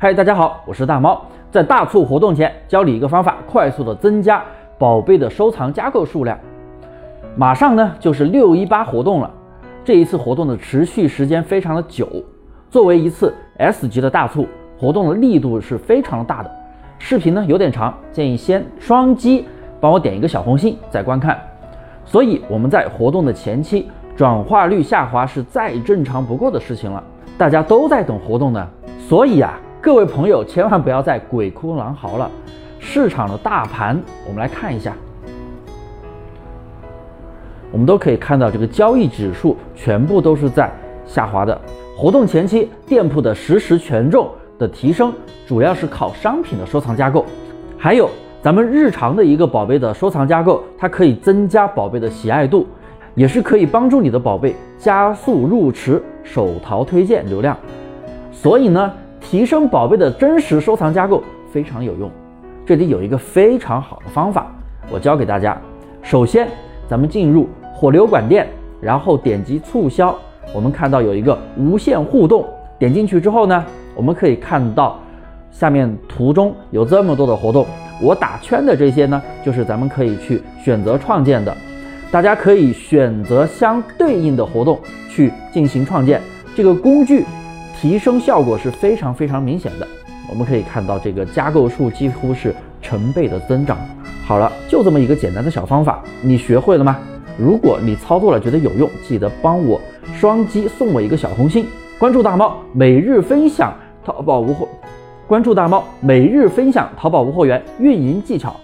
嗨，大家好，我是大猫。在大促活动前，教你一个方法，快速的增加宝贝的收藏加购数量。马上呢就是六一八活动了，这一次活动的持续时间非常的久。作为一次 S 级的大促活动的力度是非常大的。视频呢有点长，建议先双击帮我点一个小红心再观看。所以我们在活动的前期转化率下滑是再正常不过的事情了，大家都在等活动呢，所以啊。各位朋友，千万不要再鬼哭狼嚎了。市场的大盘，我们来看一下，我们都可以看到这个交易指数全部都是在下滑的。活动前期，店铺的实时权重的提升，主要是靠商品的收藏加购，还有咱们日常的一个宝贝的收藏加购，它可以增加宝贝的喜爱度，也是可以帮助你的宝贝加速入池、手淘推荐流量。所以呢。提升宝贝的真实收藏加购非常有用，这里有一个非常好的方法，我教给大家。首先，咱们进入火流管店，然后点击促销，我们看到有一个无限互动，点进去之后呢，我们可以看到下面图中有这么多的活动，我打圈的这些呢，就是咱们可以去选择创建的，大家可以选择相对应的活动去进行创建，这个工具。提升效果是非常非常明显的，我们可以看到这个加购数几乎是成倍的增长。好了，就这么一个简单的小方法，你学会了吗？如果你操作了觉得有用，记得帮我双击送我一个小红心，关注大猫每日分享淘宝无货，关注大猫每日分享淘宝无货源运营技巧。